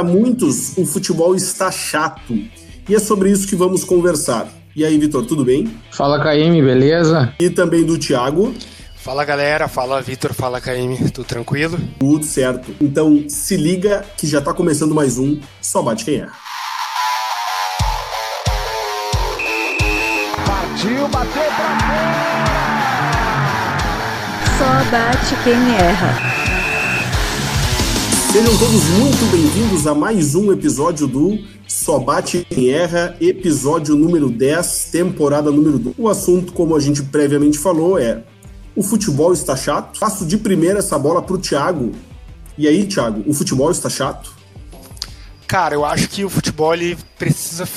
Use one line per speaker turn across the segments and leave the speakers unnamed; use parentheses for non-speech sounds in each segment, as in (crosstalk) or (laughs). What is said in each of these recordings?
para muitos, o futebol está chato. E é sobre isso que vamos conversar. E aí, Vitor, tudo bem?
Fala, Caíme, beleza?
E também do Thiago.
Fala galera, fala Vitor, fala Caíme, tudo tranquilo?
Tudo certo. Então se liga que já tá começando mais um Só Bate Quem Erra.
Partiu, bateu pra fora!
Só bate quem erra.
Sejam todos muito bem-vindos a mais um episódio do Só Bate Quem Erra, episódio número 10, temporada número 2. O assunto, como a gente previamente falou, é o futebol está chato. Passo de primeira essa bola para o Thiago. E aí, Thiago, o futebol está chato?
Cara, eu acho que o futebol ele precisa.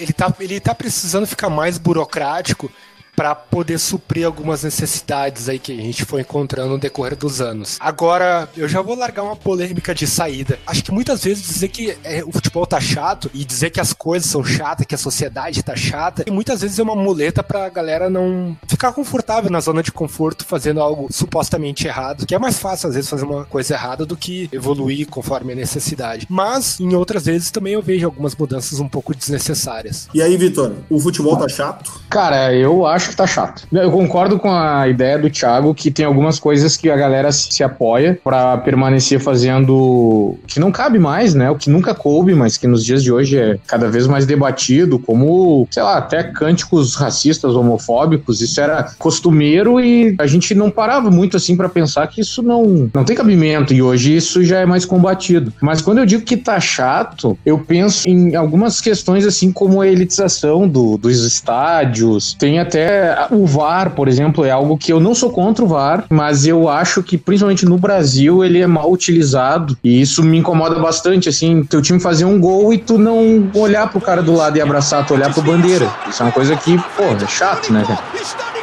Ele tá, ele tá precisando ficar mais burocrático para poder suprir algumas necessidades aí que a gente foi encontrando no decorrer dos anos. Agora, eu já vou largar uma polêmica de saída. Acho que muitas vezes dizer que é, o futebol tá chato e dizer que as coisas são chatas, que a sociedade tá chata, e muitas vezes é uma muleta pra galera não ficar confortável na zona de conforto fazendo algo supostamente errado, que é mais fácil às vezes fazer uma coisa errada do que evoluir conforme a necessidade. Mas em outras vezes também eu vejo algumas mudanças um pouco desnecessárias.
E aí, Vitor, o futebol tá chato?
Cara, eu acho acho que tá chato. Eu concordo com a ideia do Thiago que tem algumas coisas que a galera se apoia para permanecer fazendo que não cabe mais, né? O que nunca coube, mas que nos dias de hoje é cada vez mais debatido, como, sei lá, até cânticos racistas, homofóbicos. Isso era costumeiro e a gente não parava muito assim para pensar que isso não, não tem cabimento e hoje isso já é mais combatido. Mas quando eu digo que tá chato, eu penso em algumas questões assim como a elitização do, dos estádios, tem até o VAR, por exemplo, é algo que eu não sou contra o VAR, mas eu acho que principalmente no Brasil ele é mal utilizado e isso me incomoda bastante, assim, teu time fazer um gol e tu não olhar pro cara do lado e abraçar, tu olhar pro bandeira. Isso é uma coisa que, pô, é chato, né, cara?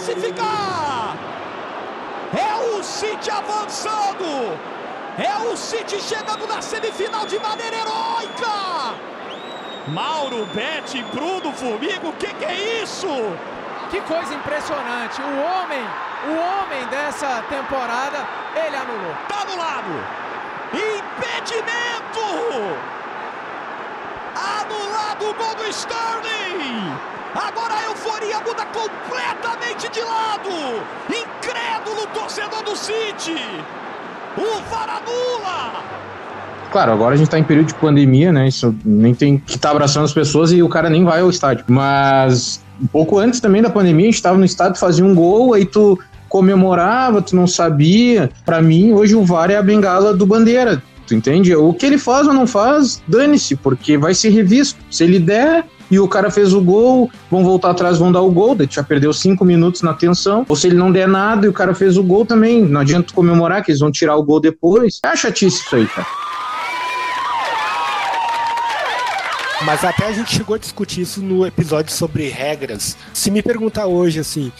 classificar. É o City avançando. É o City chegando na semifinal de maneira heróica. Mauro, Bete, Bruno, Formigo, o que, que é isso?
Que coisa impressionante. O homem, o homem dessa temporada, ele anulou.
Tá anulado. Impedimento! Anulado o gol do Sterling!
Claro, agora a gente tá em período de pandemia, né? Isso nem tem que estar tá abraçando as pessoas e o cara nem vai ao estádio. Mas um pouco antes também da pandemia, a gente tava no estádio, fazia um gol, aí tu comemorava, tu não sabia. Para mim, hoje o VAR é a bengala do bandeira. Tu entende? O que ele faz ou não faz, dane-se, porque vai ser revisto. Se ele der, e o cara fez o gol, vão voltar atrás, vão dar o gol, daí já perdeu cinco minutos na tensão. Ou se ele não der nada e o cara fez o gol também, não adianta comemorar que eles vão tirar o gol depois. É chatice isso aí, cara.
Mas até a gente chegou a discutir isso no episódio sobre regras. Se me perguntar hoje assim,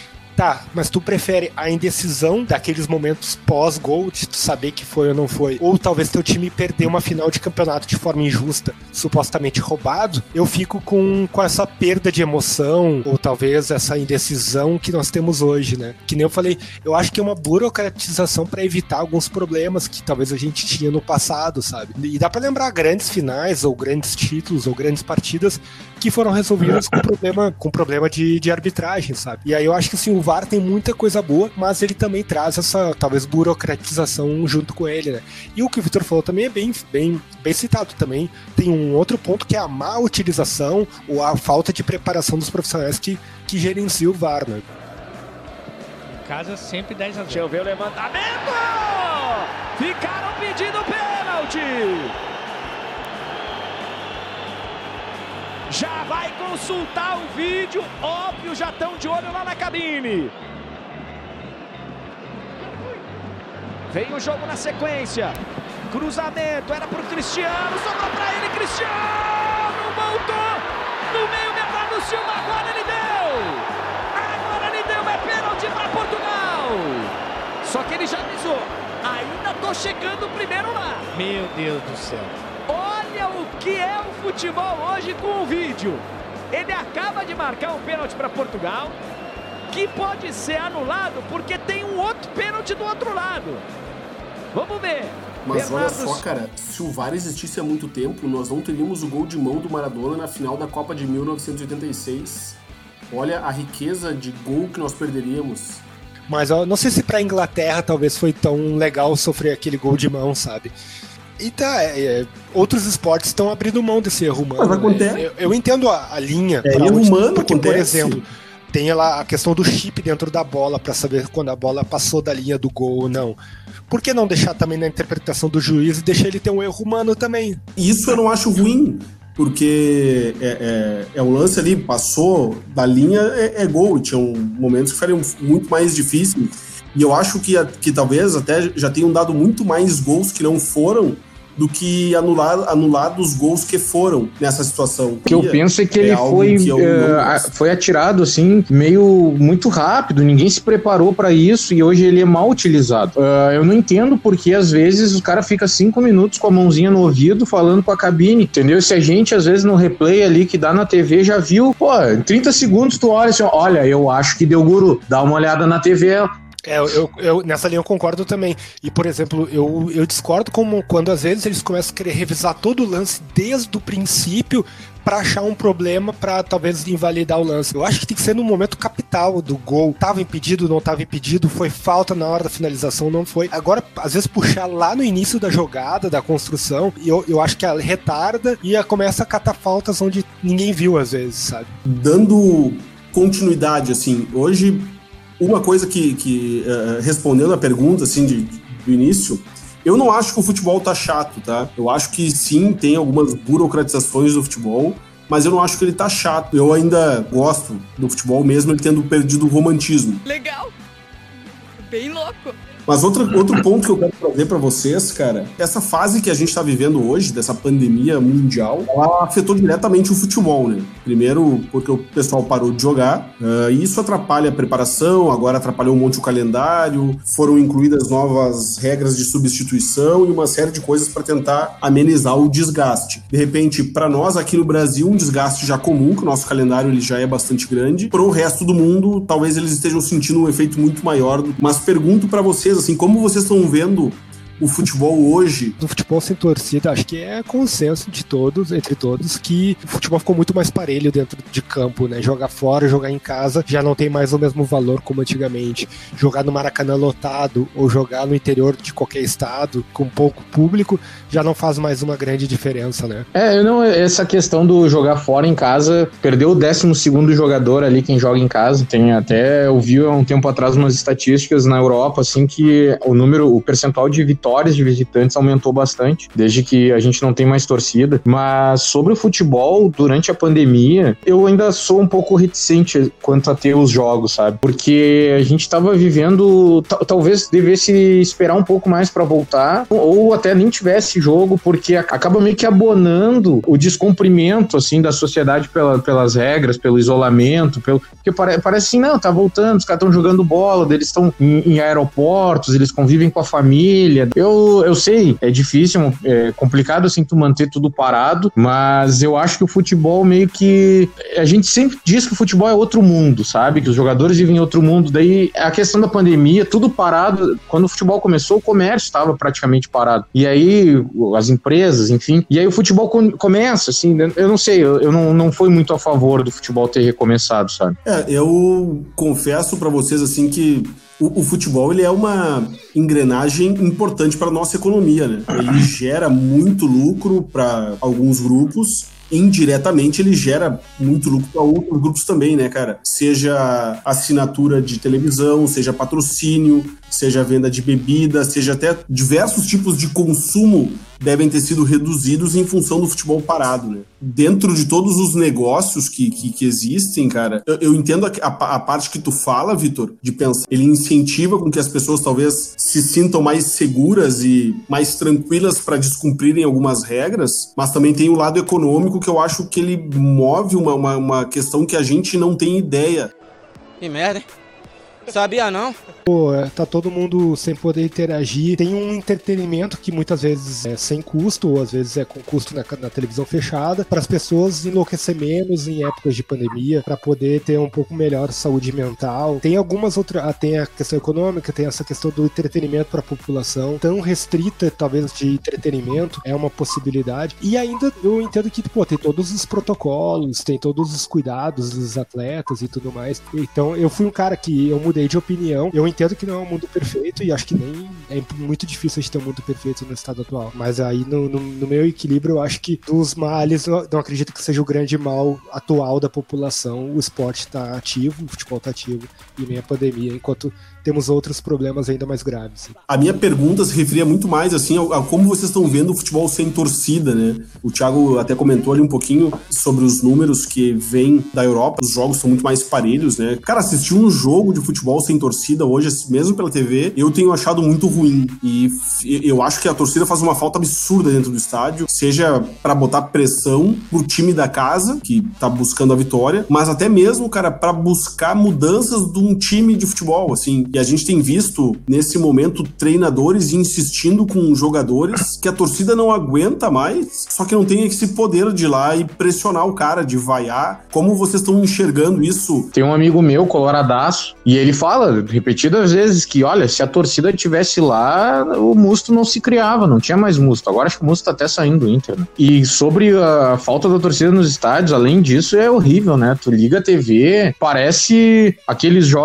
Tá, mas tu prefere a indecisão daqueles momentos pós-gol, de tu saber que foi ou não foi, ou talvez teu time perder uma final de campeonato de forma injusta, supostamente roubado, eu fico com, com essa perda de emoção, ou talvez essa indecisão que nós temos hoje, né? Que nem eu falei, eu acho que é uma burocratização para evitar alguns problemas que talvez a gente tinha no passado, sabe? E dá para lembrar grandes finais, ou grandes títulos, ou grandes partidas que foram resolvidas com problema, com problema de, de arbitragem, sabe? E aí eu acho que assim, o VAR tem muita coisa boa, mas ele também traz essa, talvez, burocratização junto com ele, né? E o que o Vitor falou também é bem, bem, bem citado também. Tem um outro ponto que é a má utilização ou a falta de preparação dos profissionais que, que gerenciam o VAR, né?
casa sempre 10 a 0.
Deixa eu ver o levantamento! Ficaram pedindo pênalti! Já vai consultar o vídeo, óbvio, já estão de olho lá na cabine. Vem o jogo na sequência. Cruzamento, era pro Cristiano, sobrou pra ele, Cristiano! Voltou! No meio, Bernardo Silva, agora ele deu! Agora ele deu, é pênalti pra Portugal! Só que ele já avisou, ainda tô chegando primeiro lá.
Meu Deus do céu.
Que é o futebol hoje com o vídeo. Ele acaba de marcar um pênalti para Portugal, que pode ser anulado porque tem um outro pênalti do outro lado. Vamos ver.
Mas
Bernardo
olha só, cara, se o VAR existisse há muito tempo, nós não teríamos o gol de mão do Maradona na final da Copa de 1986. Olha a riqueza de gol que nós perderíamos.
Mas eu não sei se pra Inglaterra talvez foi tão legal sofrer aquele gol de mão, sabe? E tá, é, é, outros esportes estão abrindo mão desse erro humano.
Mas
né?
acontece.
Eu, eu entendo a, a linha.
É, erro humano
porque, por exemplo, tem lá a questão do chip dentro da bola pra saber quando a bola passou da linha do gol ou não. Por que não deixar também na interpretação do juiz e deixar ele ter um erro humano também?
Isso eu não acho ruim, porque é, é, é um lance ali, passou da linha, é, é gol. Tinham momentos que foram muito mais difíceis. E eu acho que, que talvez até já tenham dado muito mais gols que não foram do que anular, anulados gols que foram nessa situação.
O que eu penso é que ele
algo
foi,
que gosto.
foi atirado assim, meio muito rápido, ninguém se preparou pra isso e hoje ele é mal utilizado. Ah, eu não entendo porque às vezes o cara fica cinco minutos com a mãozinha no ouvido falando com a cabine, entendeu? Se a gente às vezes no replay ali que dá na TV já viu, pô, em 30 segundos tu olha assim, olha, eu acho que deu guru, dá uma olhada na TV,
É, eu, eu- nessa linha eu concordo também. E, por exemplo, eu, eu discordo como quando às vezes eles começam a querer revisar todo o lance desde o princípio pra achar um problema pra talvez invalidar o lance. Eu acho que tem que ser no momento capital do gol. Tava impedido, não tava impedido, foi falta na hora da finalização, não foi. Agora, às vezes, puxar lá no início da jogada, da construção, eu, eu acho que ela retarda e a- começa a catar faltas onde ninguém viu, às vezes, sabe?
dando continuidade, assim, hoje, uma coisa que, que eh, respondendo a pergunta, assim, de, do início, eu não acho que o futebol tá chato, tá? Eu acho que sim, tem algumas burocratizações do futebol, mas eu não acho que ele tá chato. Eu ainda gosto do futebol mesmo, ele tendo perdido o romantismo.
Legal. Bem louco.
Mas outra, outro ponto que eu quero trazer para vocês, cara, essa fase que a gente está vivendo hoje, dessa pandemia mundial, ela afetou diretamente o futebol, né? Primeiro, porque o pessoal parou de jogar, ah, e isso atrapalha a preparação, agora atrapalhou um monte o calendário, foram incluídas novas regras de substituição e uma série de coisas para tentar amenizar o desgaste. De repente, para nós aqui no Brasil, um desgaste já comum, que o nosso calendário ele já é bastante grande. Para o resto do mundo, talvez eles estejam sentindo um efeito muito maior. Mas pergunto para vocês, assim, como vocês estão vendo o futebol hoje?
do futebol sem torcida, acho que é consenso de todos, entre todos, que o futebol ficou muito mais parelho dentro de campo, né? Jogar fora, jogar em casa, já não tem mais o mesmo valor como antigamente. Jogar no Maracanã lotado ou jogar no interior de qualquer estado, com pouco público, já não faz mais uma grande diferença, né?
É, eu não, essa questão do jogar fora em casa, perdeu o 12 segundo jogador ali, quem joga em casa. Tem até, eu vi há um tempo atrás umas estatísticas na Europa, assim, que o número, o percentual de vitórias de visitantes aumentou bastante, desde que a gente não tem mais torcida. Mas sobre o futebol, durante a pandemia, eu ainda sou um pouco reticente quanto a ter os jogos, sabe? Porque a gente tava vivendo, ta- talvez devesse esperar um pouco mais para voltar, ou até nem tivesse jogo, porque acaba meio que abonando o descumprimento, assim, da sociedade pela- pelas regras, pelo isolamento, pelo... Porque pare- parece assim, não, tá voltando, os caras estão jogando bola, eles estão em, em aeroportos, eles convivem com a família. Eu, eu sei, é difícil, é complicado, assim, tu manter tudo parado, mas eu acho que o futebol meio que... A gente sempre diz que o futebol é outro mundo, sabe? Que os jogadores vivem em outro mundo. Daí, a questão da pandemia, tudo parado. Quando o futebol começou, o comércio estava praticamente parado. E aí, as empresas, enfim. E aí o futebol com- começa, assim, eu não sei, eu, eu não, não fui muito a favor do futebol ter recomeçado, sabe?
É, eu confesso para vocês assim que o, o futebol ele é uma engrenagem importante para nossa economia, né? Ele gera muito lucro para alguns grupos indiretamente ele gera muito lucro para outros grupos também, né, cara? Seja assinatura de televisão, seja patrocínio, seja venda de bebida, seja até diversos tipos de consumo devem ter sido reduzidos em função do futebol parado, né? Dentro de todos os negócios que, que, que existem, cara, eu, eu entendo a, a, a, parte que tu fala, Vitor, de pensar. Ele incentiva com que as pessoas talvez se sintam mais seguras e mais tranquilas para descumprirem algumas regras, mas também tem o lado econômico que eu acho que ele move uma, uma, uma questão que a gente não tem ideia.
Que merda, hein? Sabia não?
Pô, é, tá todo mundo sem poder interagir. Tem um entretenimento que muitas vezes é sem custo, ou às vezes é com custo na, na televisão fechada, para as pessoas enlouquecer menos em épocas de pandemia, para poder ter um pouco melhor saúde mental. Tem algumas outras. Ah, tem a questão econômica, tem essa questão do entretenimento para a população. Tão restrita, talvez, de entretenimento, é uma possibilidade. E ainda eu entendo que, pô, tem todos os protocolos, tem todos os cuidados dos atletas e tudo mais. Então, eu fui um cara que eu mudei de opinião. Eu entendo que não é um mundo perfeito e acho que nem é muito difícil de ter um mundo perfeito no estado atual. Mas aí, no, no, no meu equilíbrio, eu acho que dos males, não acredito que seja o grande mal atual da população. O esporte está ativo, o futebol está ativo e nem a pandemia, enquanto temos outros problemas ainda mais graves.
A minha pergunta se referia muito mais assim a, como vocês estão vendo o futebol sem torcida, né? O Thiago até comentou ali um pouquinho sobre os números que vêm da Europa, os jogos são muito mais parelhos, né? Cara, assistir um jogo de futebol sem torcida hoje, mesmo pela TV, eu tenho achado muito ruim e eu acho que a torcida faz uma falta absurda dentro do estádio, seja para botar pressão pro time da casa que tá buscando a vitória, mas até mesmo, cara, para buscar mudanças de um time de futebol, assim, e a gente tem visto, nesse momento, treinadores insistindo com jogadores que a torcida não aguenta mais, só que não tem esse poder de ir lá e pressionar o cara, de vaiar. Como vocês estão enxergando isso?
Tem um amigo meu, coloradaço, e ele fala repetidas vezes que, olha, se a torcida tivesse lá, o Musto não se criava, não tinha mais Musto. Agora acho que o Musto tá até saindo do Inter. Né? E sobre a falta da torcida nos estádios, além disso, é horrível, né? Tu liga a TV, parece aqueles jogos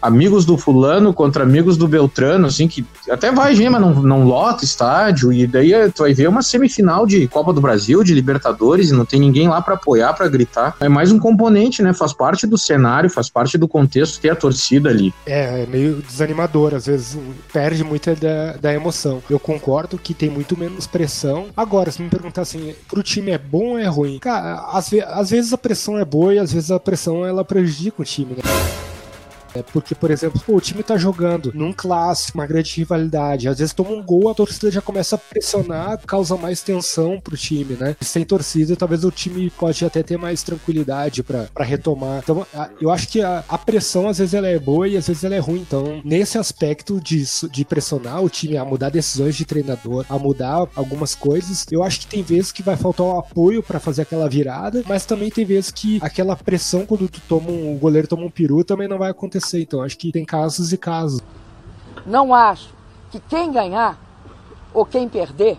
amigos do fulano contra amigos do Beltrano, assim, que até vai gente, mas não, não lota estádio, e daí tu vai ver uma semifinal de Copa do Brasil, de Libertadores, e não tem ninguém lá para apoiar, para gritar. É mais um componente, né? Faz parte do cenário, faz parte do contexto ter a torcida ali.
É, é meio desanimador, às vezes perde muito da, da emoção. Eu concordo que tem muito menos pressão. Agora, se me perguntar assim, pro time é bom ou é ruim? Cara, às, às vezes a pressão é boa e às vezes a pressão ela prejudica o time, né? É porque, por exemplo, pô, o time tá jogando num clássico, uma grande rivalidade. Às vezes toma um gol, a torcida já começa a pressionar, causa mais tensão pro time, né? Sem torcida, talvez o time pode até ter mais tranquilidade para retomar. Então, eu acho que a, a, pressão, às vezes, ela é boa e às vezes ela é ruim. Então, nesse aspecto de, de pressionar o time a mudar decisões de treinador, a mudar algumas coisas, eu acho que tem vezes que vai faltar o apoio para fazer aquela virada, mas também tem vezes que aquela pressão quando tu toma um, o goleiro toma um peru também não vai acontecer acontecer. Então acho que tem casos e casos.
Não acho que quem ganhar ou quem perder,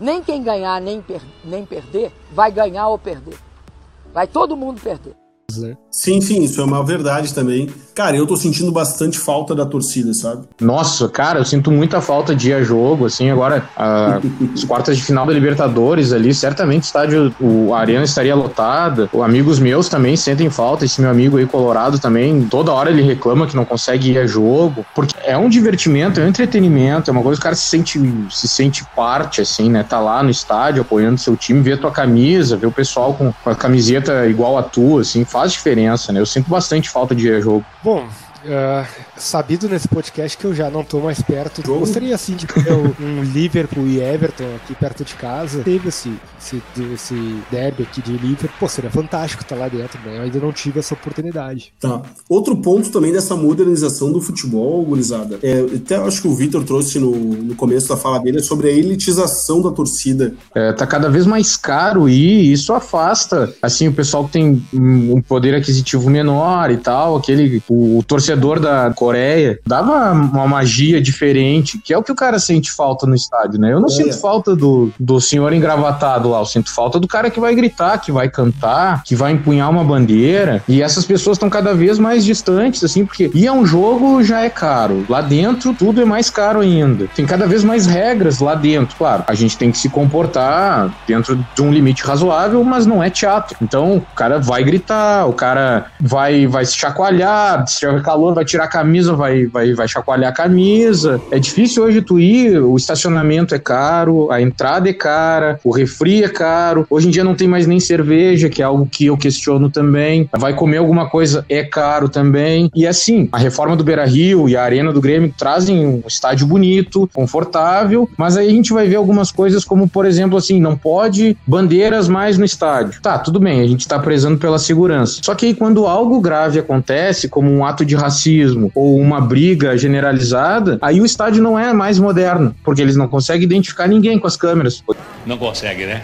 nem quem ganhar nem, per nem perder, vai ganhar ou perder. Vai todo mundo perder
né? Sim, sim, isso é uma verdade também. Cara, eu tô sentindo bastante falta da torcida, sabe?
Nossa, cara, eu sinto muita falta de ir a jogo, assim, agora (laughs) as quartas de final da Libertadores ali, certamente o estádio, o, a arena estaria lotada. O, amigos meus também sentem falta, esse meu amigo aí colorado também, toda hora ele reclama que não consegue ir a jogo, porque é um divertimento, é um entretenimento, é uma coisa que o cara se sente, se sente parte, assim, né? Tá lá no estádio apoiando seu time, vê a tua camisa, vê o pessoal com, com a camiseta igual a tua, assim, faz diferença, né? Eu sinto bastante falta de jogo.
Bom, Uh, sabido nesse podcast que eu já não tô mais perto. Eu gostaria assim de ter um Liverpool e Everton aqui perto de casa. Teve esse, esse, esse derby aqui de Liverpool. Pô, seria fantástico estar lá dentro, né? Eu ainda não tive essa oportunidade.
Tá. Outro ponto também dessa modernização do futebol, gurizada. É, até acho que o Vitor trouxe no, no começo da fala dele sobre a elitização da torcida.
É, tá cada vez mais caro e isso afasta, assim, o pessoal que tem um poder aquisitivo menor e tal, aquele, o, o torcedor torcedor da Coreia, dava uma magia diferente, que é o que o cara sente falta no estádio, né? Eu não é. sinto falta do, do senhor engravatado lá, eu sinto falta do cara que vai gritar, que vai cantar, que vai empunhar uma bandeira. E essas pessoas estão cada vez mais distantes, assim, porque ir a um jogo já é caro. Lá dentro, tudo é mais caro ainda. Tem cada vez mais regras lá dentro, claro. A gente tem que se comportar dentro de um limite razoável, mas não é teatro. Então, o cara vai gritar, o cara vai, vai se chacoalhar, se tiver calor, vai tirar a camisa, vai, vai, vai chacoalhar a camisa. É difícil hoje tu ir, o estacionamento é caro, a entrada é cara, o refri é caro. Hoje em dia não tem mais nem cerveja, que é algo que eu questiono também. Vai comer alguma coisa, é caro também. E assim, a reforma do Beira Rio e a Arena do Grêmio trazem um estádio bonito, confortável, mas aí a gente vai ver algumas coisas como, por exemplo, assim, não pode bandeiras mais no estádio. Tá, tudo bem, a gente tá prezando pela segurança. Só que aí quando algo grave acontece, como um ato de racismo ou uma briga generalizada, aí o estádio não é mais moderno, porque eles não conseguem identificar ninguém com as câmeras.
Não consegue, né?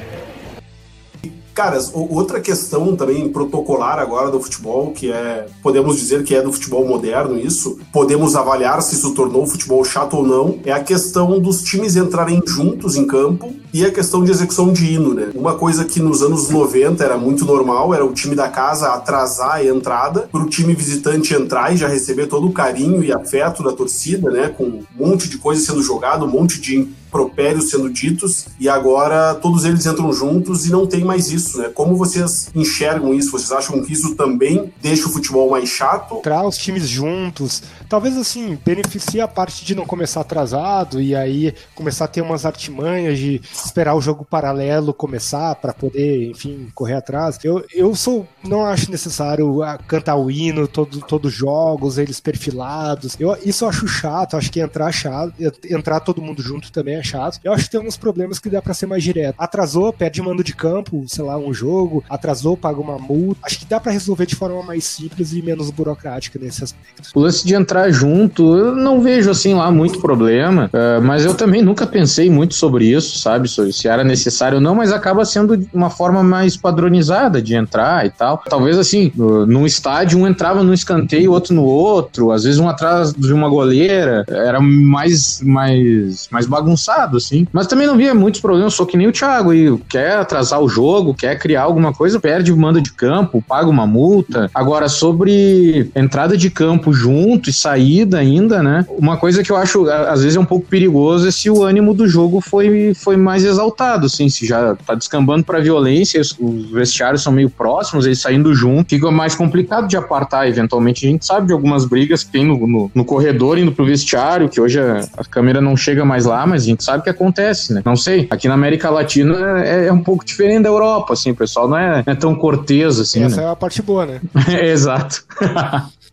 Caras, outra questão também protocolar agora do futebol, que é, podemos dizer que é do futebol moderno isso, podemos avaliar se isso tornou o futebol chato ou não, é a questão dos times entrarem juntos em campo e a questão de execução de hino, né? Uma coisa que nos anos 90 era muito normal, era o time da casa atrasar a entrada, para o time visitante entrar e já receber todo o carinho e afeto da torcida, né? Com um monte de coisa sendo jogado, um monte de propérios sendo ditos e agora todos eles entram juntos e não tem mais isso, né? Como vocês enxergam isso? Vocês acham que isso também deixa o futebol mais chato?
Traz os times juntos, talvez assim, beneficia a parte de não começar atrasado e aí começar a ter umas artimanhas de esperar o jogo paralelo começar para poder, enfim, correr atrás. Eu, eu sou, não acho necessário ah, cantar o hino, todo, todos os jogos, eles perfilados. Eu, isso eu acho chato, acho que entrar chato, entrar todo mundo junto também é chato. Eu acho que tem alguns problemas que dá para ser mais direto. Atrasou, perde mando de campo, sei lá, um jogo, atrasou, paga uma multa. Acho que dá para resolver de forma mais simples e menos burocrática nesse aspecto.
O lance de entrar junto, eu não vejo assim lá muito problema, uh, mas eu também nunca pensei muito sobre isso, sabe? Se era necessário ou não, mas acaba sendo uma forma mais padronizada de entrar e tal. Talvez assim, num estádio, um entrava num escanteio, outro no outro, às vezes um atrás de uma goleira, era mais, mais, mais assim. Mas também não via muitos problemas, sou que nem o Thiago e quer atrasar o jogo, quer criar alguma coisa, perde o mando de campo, paga uma multa. Agora, sobre entrada de campo junto e saída ainda, né? Uma coisa que eu acho, às vezes, é um pouco perigoso é se o ânimo do jogo foi, foi mais exaltado, assim, se já tá descambando pra violência, os vestiários são meio próximos, eles saindo junto, fica mais complicado de apartar, eventualmente. A gente sabe de algumas brigas que tem no, no, no corredor indo pro vestiário, que hoje a, a câmera não chega mais lá, mas gente sabe que acontece, né? Não sei. Aqui na América Latina é, é um pouco diferente da Europa, assim, o pessoal não é, não é tão cortês assim.
Essa
né?
é a parte boa, né? (laughs)
Exato.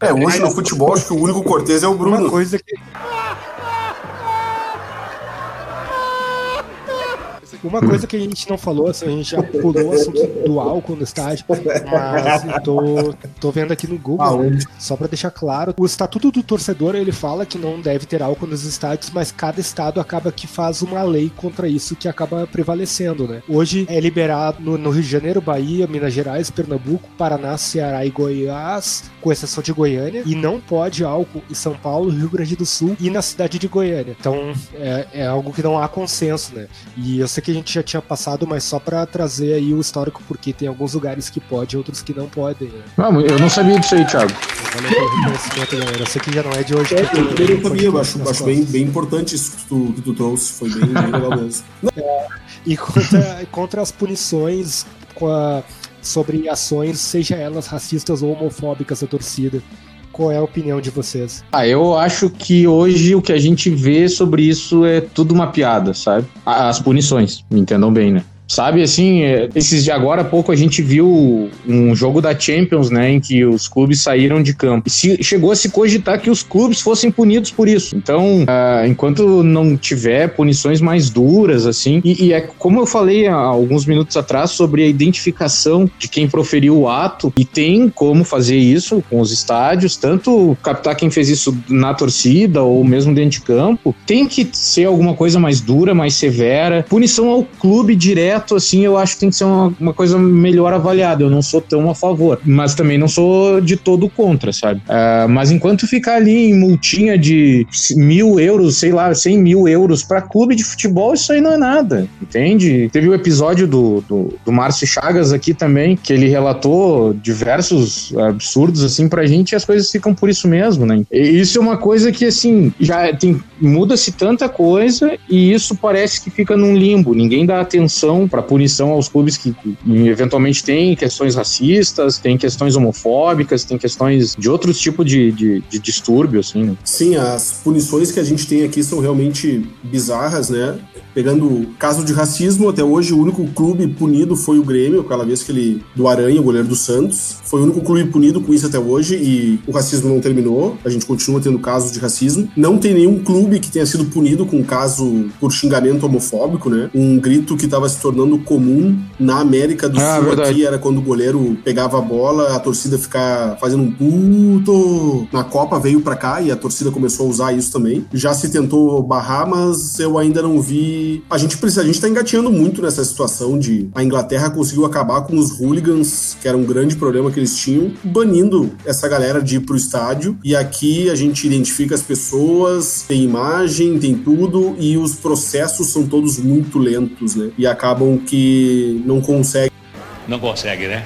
é, hoje no futebol, acho que o único cortês é o Bruno.
Uma coisa que. Uma coisa que a gente não falou, assim, a gente já pulou o assunto do álcool no estádio, mas eu tô, tô vendo aqui no Google, né, só para deixar claro, o estatuto do torcedor ele fala que não deve ter álcool nos estádios, mas cada estado acaba que faz uma lei contra isso que acaba prevalecendo, né? Hoje é liberado no, no Rio de Janeiro, Bahia, Minas Gerais, Pernambuco, Paraná, Ceará e Goiás, com exceção de Goiânia, e não pode álcool em São Paulo, Rio Grande do Sul e na cidade de Goiânia. Então é, é algo que não há consenso, né? E eu sei que gente já tinha passado, mas só para trazer aí o histórico, porque tem alguns lugares que pode, outros que não podem. Né?
Não, eu não sabia disso aí, Thiago.
Valeu pelo reconhecimento, galera. Eu sei que já não é de hoje. É,
eu também não sabia, eu acho, acho bem, bem importante isso que tu, que tu trouxe, foi bem, bem legal mesmo. (laughs)
É, e contra, contra as punições a, sobre ações, seja elas racistas ou homofóbicas da torcida. Qual é a opinião de vocês?
Ah, eu acho que hoje o que a gente vê sobre isso é tudo uma piada, sabe? As punições, me entendam bem, né? Sabe, assim, é, esses de agora há pouco a gente viu um jogo da Champions, né, em que os clubes saíram de campo. E se, chegou a se cogitar que os clubes fossem punidos por isso. Então, uh, enquanto não tiver punições mais duras, assim, e, e, é como eu falei há alguns minutos atrás sobre a identificação de quem proferiu o ato, e tem como fazer isso com os estádios, tanto captar quem fez isso na torcida ou mesmo dentro de campo, tem que ser alguma coisa mais dura, mais severa, punição ao clube direto completo, assim, eu acho que tem que ser uma, uma coisa melhor avaliada. Eu não sou tão a favor, mas também não sou de todo contra, sabe? Uh, mas enquanto ficar ali em multinha de mil euros, sei lá, cem mil euros para clube de futebol, isso aí não é nada, entende? Teve o um episódio do, do, do Márcio Chagas aqui também, que ele relatou diversos absurdos, assim, pra gente e as coisas ficam por isso mesmo, né? E isso é uma coisa que, assim, já tem muda-se tanta coisa e isso parece que fica num limbo. Ninguém dá atenção para punição aos clubes que, eventualmente têm questões racistas, tem questões homofóbicas, tem questões de outros tipos de, de, de distúrbio, assim, né?
Sim, as punições que a gente tem aqui são realmente bizarras, né? Pegando o caso de racismo, até hoje o único clube punido foi o Grêmio, aquela vez que ele, do Aranha, o goleiro do Santos. Foi o único clube punido com isso até hoje e o racismo não terminou. A gente continua tendo casos de racismo. Não tem nenhum clube que tenha sido punido com caso por xingamento homofóbico, né? Um grito que estava se tornando comum na América do ah, Sul verdade. aqui era quando o goleiro pegava a bola, a torcida ficar fazendo um puto. Na Copa veio para cá e a torcida começou a usar isso também. Já se tentou barrar, mas eu ainda não vi a gente precisa, a gente tá engateando muito nessa situação de a Inglaterra conseguiu acabar com os hooligans, que era um grande problema que eles tinham, banindo essa galera de ir pro estádio. E aqui a gente identifica as pessoas, tem imagem, tem tudo, e os processos são todos muito lentos, né? E acabam que não conseguem.
Não consegue, né?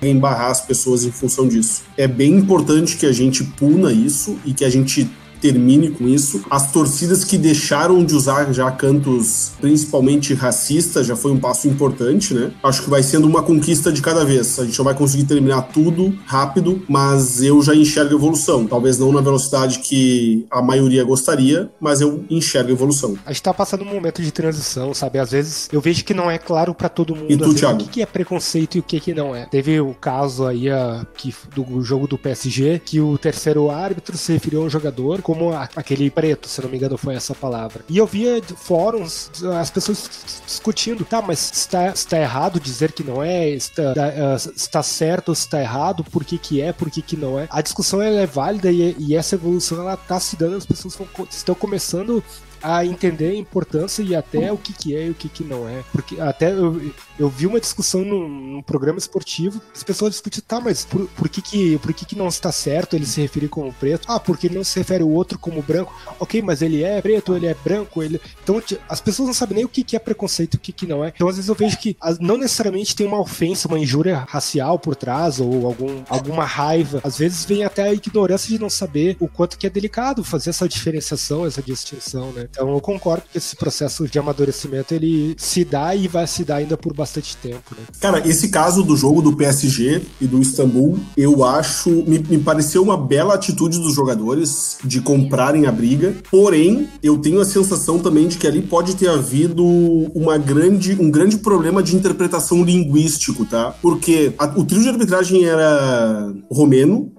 embarrar as pessoas em função disso. É bem importante que a gente puna isso e que a gente termine com isso. As torcidas que deixaram de usar já cantos principalmente racistas já foi um passo importante, né? Acho que vai sendo uma conquista de cada vez. A gente não vai conseguir terminar tudo rápido, mas eu já enxergo evolução. Talvez não na velocidade que a maioria gostaria, mas eu enxergo evolução.
A gente tá passando um momento de transição, sabe? Às vezes eu vejo que não é claro para todo mundo
e tu, Thiago?
o que é preconceito e o que não é. Teve o caso aí a, que, do jogo do PSG, que o terceiro árbitro se referiu a um jogador como aquele preto, se não me engano foi essa palavra. E eu via fóruns, as pessoas discutindo, tá, mas está, está errado dizer que não é, está, uh, está certo ou está errado, por que que é, por que que não é. A discussão ela é válida e, e essa evolução ela tá se dando, as pessoas estão começando a entender a importância e até o que, que é e o que, que não é. Porque até eu, eu vi uma discussão num, num programa esportivo, as pessoas discutiam, tá, mas por, por, que, que, por que, que não está certo ele se referir como preto? Ah, porque ele não se refere o outro como branco. Ok, mas ele é preto, ele é branco, ele. Então as pessoas não sabem nem o que, que é preconceito e o que, que não é. Então às vezes eu vejo que não necessariamente tem uma ofensa, uma injúria racial por trás ou algum, alguma raiva. Às vezes vem até a ignorância de não saber o quanto que é delicado fazer essa diferenciação, essa distinção, né? Então eu concordo que esse processo de amadurecimento ele se dá e vai se dar ainda por bastante tempo, né?
Cara, esse caso do jogo do PSG e do Istambul, eu acho, me, me pareceu uma bela atitude dos jogadores de comprarem a briga, porém, eu tenho a sensação também de que ali pode ter havido uma grande, um grande problema de interpretação linguístico, tá? Porque a, o trio de arbitragem era romeno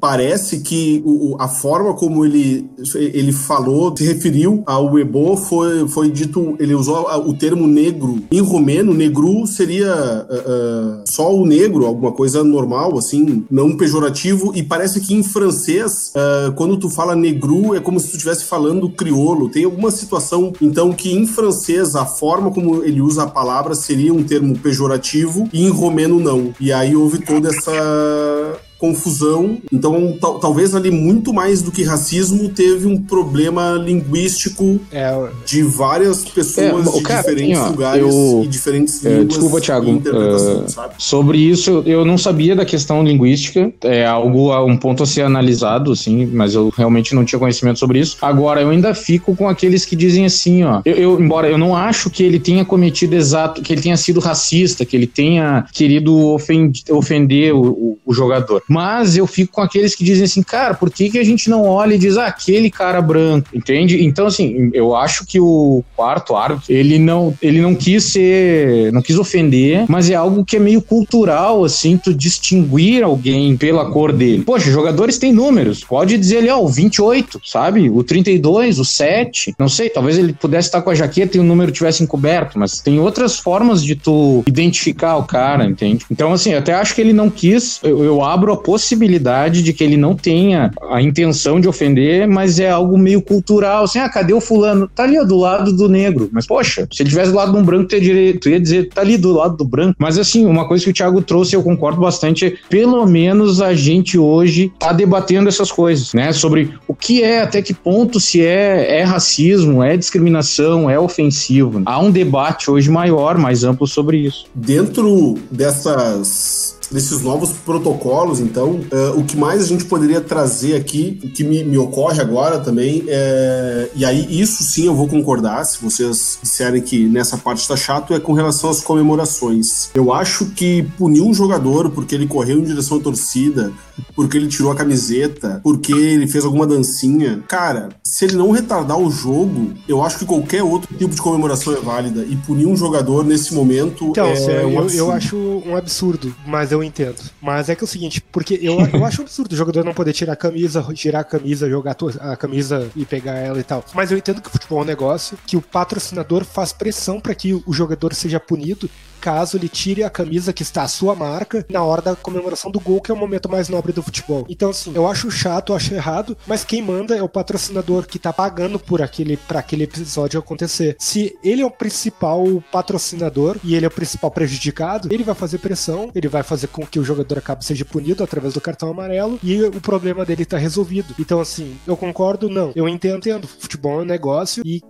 parece que o, a forma como ele, ele falou, se referiu ao Ebo foi, foi dito, ele usou o termo negro. Em romeno, negru seria uh, uh, só o negro, alguma coisa normal, assim, não pejorativo. E parece que em francês, uh, quando tu fala negru, é como se tu estivesse falando criolo. Tem alguma situação, então, que em francês a forma como ele usa a palavra seria um termo pejorativo e em romeno não. E aí houve toda essa confusão. Então, talvez ali muito mais do que racismo teve um problema linguístico é, de várias pessoas é, de cara, diferentes assim, ó, lugares eu, e diferentes
é, línguas. Desculpa, Thiago. Uh, sobre isso, eu não sabia da questão linguística. É algo, um ponto a ser analisado, assim, mas eu realmente não tinha conhecimento sobre isso. Agora, eu ainda fico com aqueles que dizem assim, ó. Eu, eu embora eu não acho que ele tenha cometido exato, que ele tenha sido racista, que ele tenha querido ofender, ofender o, o, o jogador. Mas eu fico com aqueles que dizem assim, cara, por que, que a gente não olha e diz, ah, aquele cara branco, entende? Então, assim, eu acho que o quarto árbitro, ele não, ele não quis ser, não quis ofender, mas é algo que é meio cultural, assim, tu distinguir alguém pela cor dele. Poxa, jogadores têm números, pode dizer ali, ó, o 28, sabe? O 32, o 7, não sei, talvez ele pudesse estar com a jaqueta e o número tivesse encoberto, mas tem outras formas de tu identificar o cara, entende? Então, assim, eu até acho que ele não quis, eu, eu abro possibilidade de que ele não tenha a intenção de ofender, mas é algo meio cultural. Assim, ah, cadê o fulano? Tá ali ó, do lado do negro. Mas, poxa, se ele tivesse do lado de um branco, tu ia, dizer, tu ia dizer, tá ali do lado do branco. Mas, assim, uma coisa que o Thiago trouxe, eu concordo bastante, é pelo menos a gente hoje tá debatendo essas coisas, né? Sobre o que é, até que ponto se é, é racismo, é discriminação, é ofensivo. Há um debate hoje maior, mais amplo sobre isso.
Dentro dessas desses novos protocolos, então, uh, o que mais a gente poderia trazer aqui, o que me, me ocorre agora também, é, e aí isso sim eu vou concordar, se vocês disserem que nessa parte está chato, é com relação às comemorações. Eu acho que punir um jogador porque ele correu em direção à torcida, porque ele tirou a camiseta, porque ele fez alguma dancinha, cara, se ele não retardar o jogo, eu acho que qualquer outro tipo de comemoração é válida, e punir um jogador nesse momento
então,
é
um eu, eu acho um absurdo, mas eu eu entendo. Mas é que é o seguinte, porque eu, eu acho absurdo o jogador não poder tirar a camisa, tirar a camisa, jogar a camisa e pegar ela e tal. Mas eu entendo que o futebol é um negócio, que o patrocinador faz pressão para que o jogador seja punido caso ele tire a camisa que está a sua marca na hora da comemoração do gol, que é o momento mais nobre do futebol. Então, assim, eu acho chato, eu acho errado, mas quem manda é o patrocinador que tá pagando por aquele para aquele episódio acontecer. Se ele é o principal patrocinador e ele é o principal prejudicado, ele vai fazer pressão, ele vai fazer com que o jogador acabe seja punido através do cartão amarelo e o problema dele tá resolvido. Então, assim, eu concordo? Não. Eu entendo, entendo. Futebol é um negócio e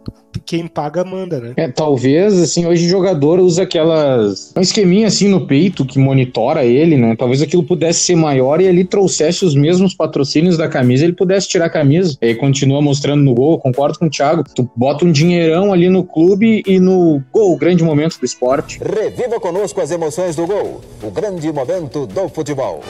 quem paga manda, né?
É, talvez, assim, hoje o jogador usa aquelas. Um esqueminha assim no peito que monitora ele, né? Talvez aquilo pudesse ser maior e ali trouxesse os mesmos patrocínios da camisa, ele pudesse tirar a camisa. E aí continua mostrando no gol, concordo com o Thiago. Tu bota um dinheirão ali no clube e no gol, o grande momento do esporte.
Reviva conosco as emoções do gol, o grande momento do futebol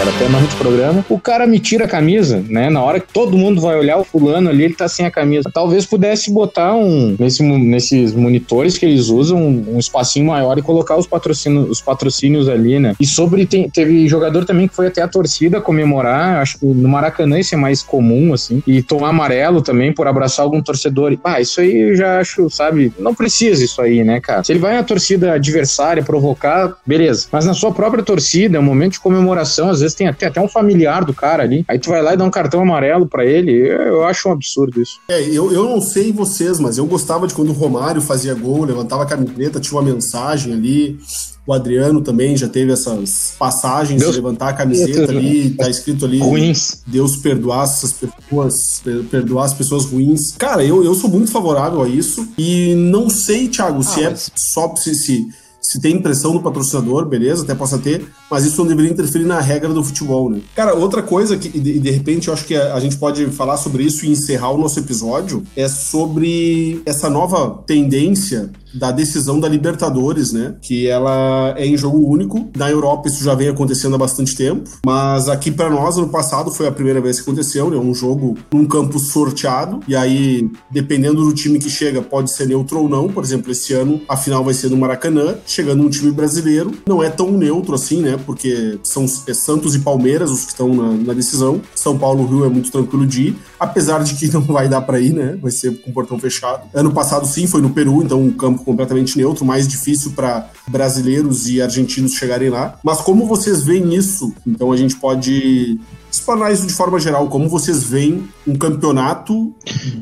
era até mais do programa, o cara me tira a camisa, né? Na hora que todo mundo vai olhar o fulano ali, ele tá sem a camisa. Talvez pudesse botar um, nesse, nesses monitores que eles usam, um espacinho maior e colocar os patrocínios, os patrocínios ali, né? E sobre, tem, teve jogador também que foi até a torcida comemorar, acho que no Maracanã isso é mais comum, assim, e tomar amarelo também por abraçar algum torcedor. Ah, isso aí eu já acho, sabe, não precisa isso aí, né, cara? Se ele vai na torcida adversária provocar, beleza. Mas na sua própria torcida, é um momento de comemoração, às vezes vezes tem até, até um familiar do cara ali. Aí tu vai lá e dá um cartão amarelo para ele. Eu acho um absurdo isso.
É, eu, eu não sei vocês, mas eu gostava de quando o Romário fazia gol, levantava a camiseta, tinha uma mensagem ali. O Adriano também já teve essas passagens Deus de levantar a camiseta ali, tá escrito ali.
Ruins.
Deus perdoar essas pessoas, perdoar as pessoas ruins. Cara, eu, eu sou muito favorável a isso. E não sei, Thiago, ah, se é mas... é só se, se se tem pressão do patrocinador, beleza, até possa ter, mas isso não deveria interferir na regra do futebol, né? Cara, outra coisa que, de, de repente, eu acho que a, a, gente pode falar sobre isso e encerrar o nosso episódio é sobre essa nova tendência da decisão da Libertadores, né? Que ela é em jogo único. Na Europa isso já vem acontecendo há bastante tempo, mas aqui para nós no passado foi a primeira vez que aconteceu, né? Um jogo num campo sorteado e aí dependendo do time que chega pode ser neutro ou não. Por exemplo, esse ano a final vai ser no Maracanã, chegando um time brasileiro não é tão neutro assim, né? Porque são é Santos e Palmeiras os que estão na, na decisão. São Paulo Rio é muito tranquilo de ir, apesar de que (laughs) não vai dar para ir, né? Vai ser com portão fechado. Ano passado sim foi no Peru, então um campo completamente neutro, mais difícil para brasileiros e argentinos chegarem lá. Mas como vocês veem isso? Então a gente pode explanar isso de forma geral. Como vocês veem um campeonato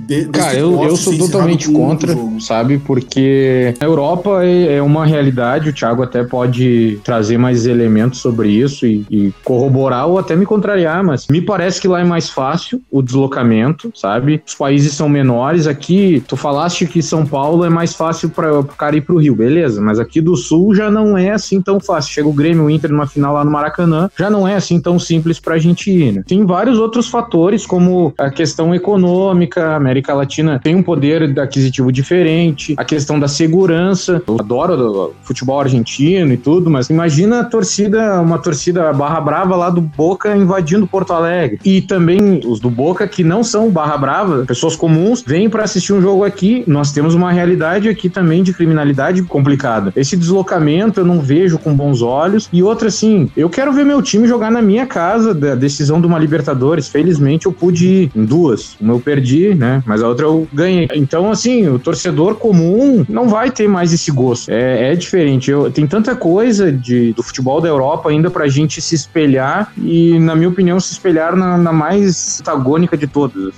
de, Cara, eu, eu sou totalmente contra, sabe? Porque a Europa é, é, uma realidade, o Thiago até pode trazer mais elementos sobre isso e, e, corroborar ou até me contrariar, mas me parece que lá é mais fácil o deslocamento, sabe? Os países são menores. Aqui, tu falaste que São Paulo é mais fácil para o cara ir pro Rio, beleza, mas aqui do Sul já não é assim tão fácil. Chega o Grêmio o Inter numa final lá no Maracanã, já não é assim tão simples pra gente ir, né? Tem vários outros fatores, como a questão econômica, a América Latina tem um poder aquisitivo diferente, a questão da segurança. Eu adoro futebol argentino e tudo, mas imagina a torcida, uma torcida barra brava lá do Boca invadindo Porto Alegre. E também os do Boca que não são barra brava, pessoas comuns, vêm para assistir um jogo aqui. Nós temos uma realidade aqui também de criminalidade complicada. Esse deslocamento eu não vejo com bons olhos. E outra, assim, eu quero ver meu time jogar na minha casa desses decisão de uma Libertadores. Felizmente eu pude ir em duas. Uma eu perdi, né? Mas a outra eu ganhei. Então, assim, o torcedor comum não vai ter mais esse gosto. É, é diferente. Eu, tem tanta coisa de, do futebol da Europa ainda pra gente se espelhar e, na minha opinião, se espelhar na, na mais antagônica de todas.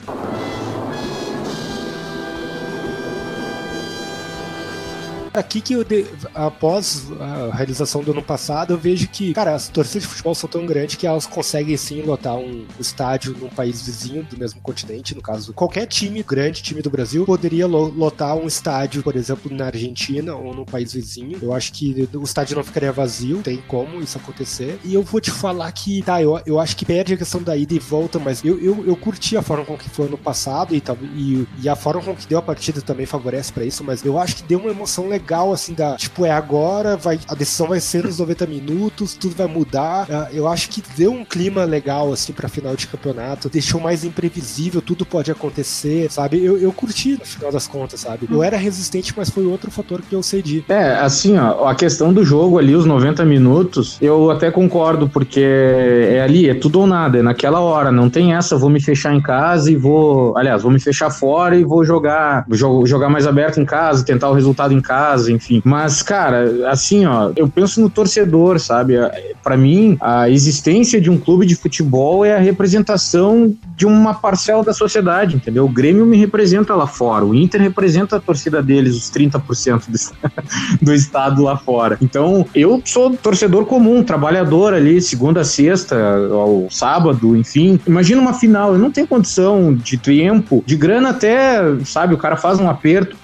Aqui que eu, de, após a realização do ano passado, eu vejo que, cara, as torcidas de futebol são tão grandes que elas conseguem sim lotar um estádio num país vizinho do mesmo continente, no caso, qualquer time grande, time do Brasil, poderia lotar um estádio, por exemplo, na Argentina ou num país vizinho. Eu acho que o estádio não ficaria vazio, tem como isso acontecer. E eu vou te falar que, tá, eu, eu acho que perde a questão da ida e volta, mas eu, eu, eu curti a forma com que foi ano passado e, e, e a forma com que deu a partida também favorece para isso, mas eu acho que deu uma emoção legal legal, assim, da. Tipo, é agora, vai, a decisão vai ser nos 90 minutos, tudo vai mudar. Uh, eu acho que deu um clima legal, assim, pra final de campeonato. Deixou mais imprevisível, tudo pode acontecer, sabe? Eu, eu curti no final das contas, sabe? Eu era resistente, mas foi outro fator que eu cedi.
É, assim, ó, a questão do jogo ali, os 90 minutos, eu até concordo, porque é ali, é tudo ou nada, é naquela hora, não tem essa, vou me fechar em casa e vou. Aliás, vou me fechar fora e vou jogar, jogar mais aberto em casa, tentar o resultado em casa casa, enfim. Mas, cara, assim, ó, eu penso no torcedor, sabe? Para mim, a existência de um clube de futebol é a representação de uma parcela da sociedade, entendeu? O Grêmio me representa lá fora, o Inter representa a torcida deles, os 30% do, (laughs) do estado lá fora. Então, eu sou torcedor comum, trabalhador ali, segunda a sexta, ao sábado, enfim. Imagina uma final, eu não tenho condição de tempo, de grana até, sabe, o cara faz um aperto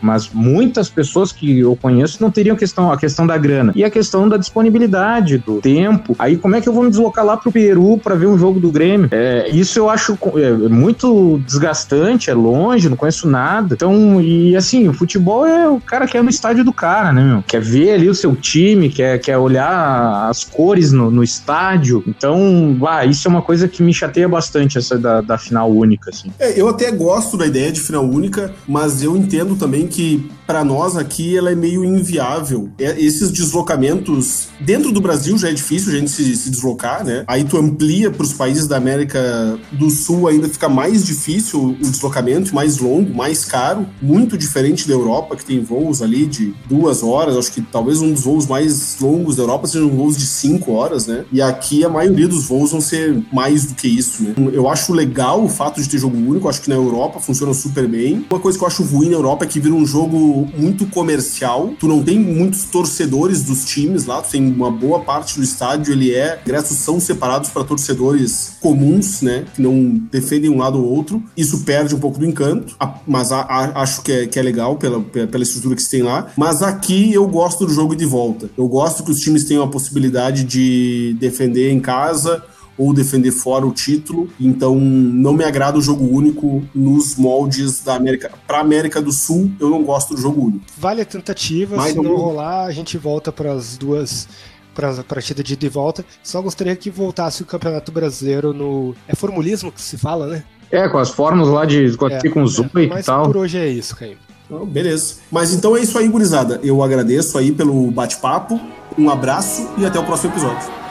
mas muitas pessoas que eu conheço não teriam questão, a questão da grana e a questão da disponibilidade, do tempo. Aí como é que eu vou me deslocar lá pro Peru para ver um jogo do Grêmio? É, isso eu acho é, muito desgastante, é longe, não conheço nada. Então, e assim, o futebol é o cara que é no estádio do cara, né, meu? Quer ver ali o seu time, quer, quer olhar as cores no, no estádio. Então, ah, isso é uma coisa que me chateia bastante, essa da, da final única, assim.
É, eu até gosto da ideia de final única, mas eu entendo também que que para nós aqui ela é meio inviável. É, esses deslocamentos dentro do Brasil já é difícil a gente se, se deslocar, né? Aí tu amplia para os países da América do Sul ainda fica mais difícil o deslocamento, mais longo, mais caro, muito diferente da Europa que tem voos ali de duas horas. Acho que talvez um dos voos mais longos da Europa sejam voos de cinco horas, né? E aqui a maioria dos voos vão ser mais do que isso, né? Eu acho legal o fato de ter jogo único. Acho que na Europa funciona super bem. Uma coisa que eu acho ruim na Europa é que vira um jogo muito comercial. Tu não tem muitos torcedores dos times lá, tu tem uma boa parte do estádio, ele é. Ingressos são separados para torcedores comuns, né? Que não defendem um lado ou outro. Isso perde um pouco do encanto, mas a, a, acho que é, que é legal pela, pela estrutura que se tem lá. Mas aqui eu gosto do jogo de volta. Eu gosto que os times tenham a possibilidade de defender em casa ou defender fora o título. Então não me agrada o jogo único nos moldes da América. Para América do Sul, eu não gosto do jogo único.
Vale a tentativa, Mas se não rolar, a gente volta para as duas para a partida de ida e volta. Só gostaria que voltasse o Campeonato Brasileiro no. É formulismo que se fala, né?
É, com as fórmulas lá de é, com os é, e tal.
por hoje é isso, Caio.
beleza. Mas então é isso aí, gurizada. Eu agradeço aí pelo bate-papo, um abraço e até o próximo episódio.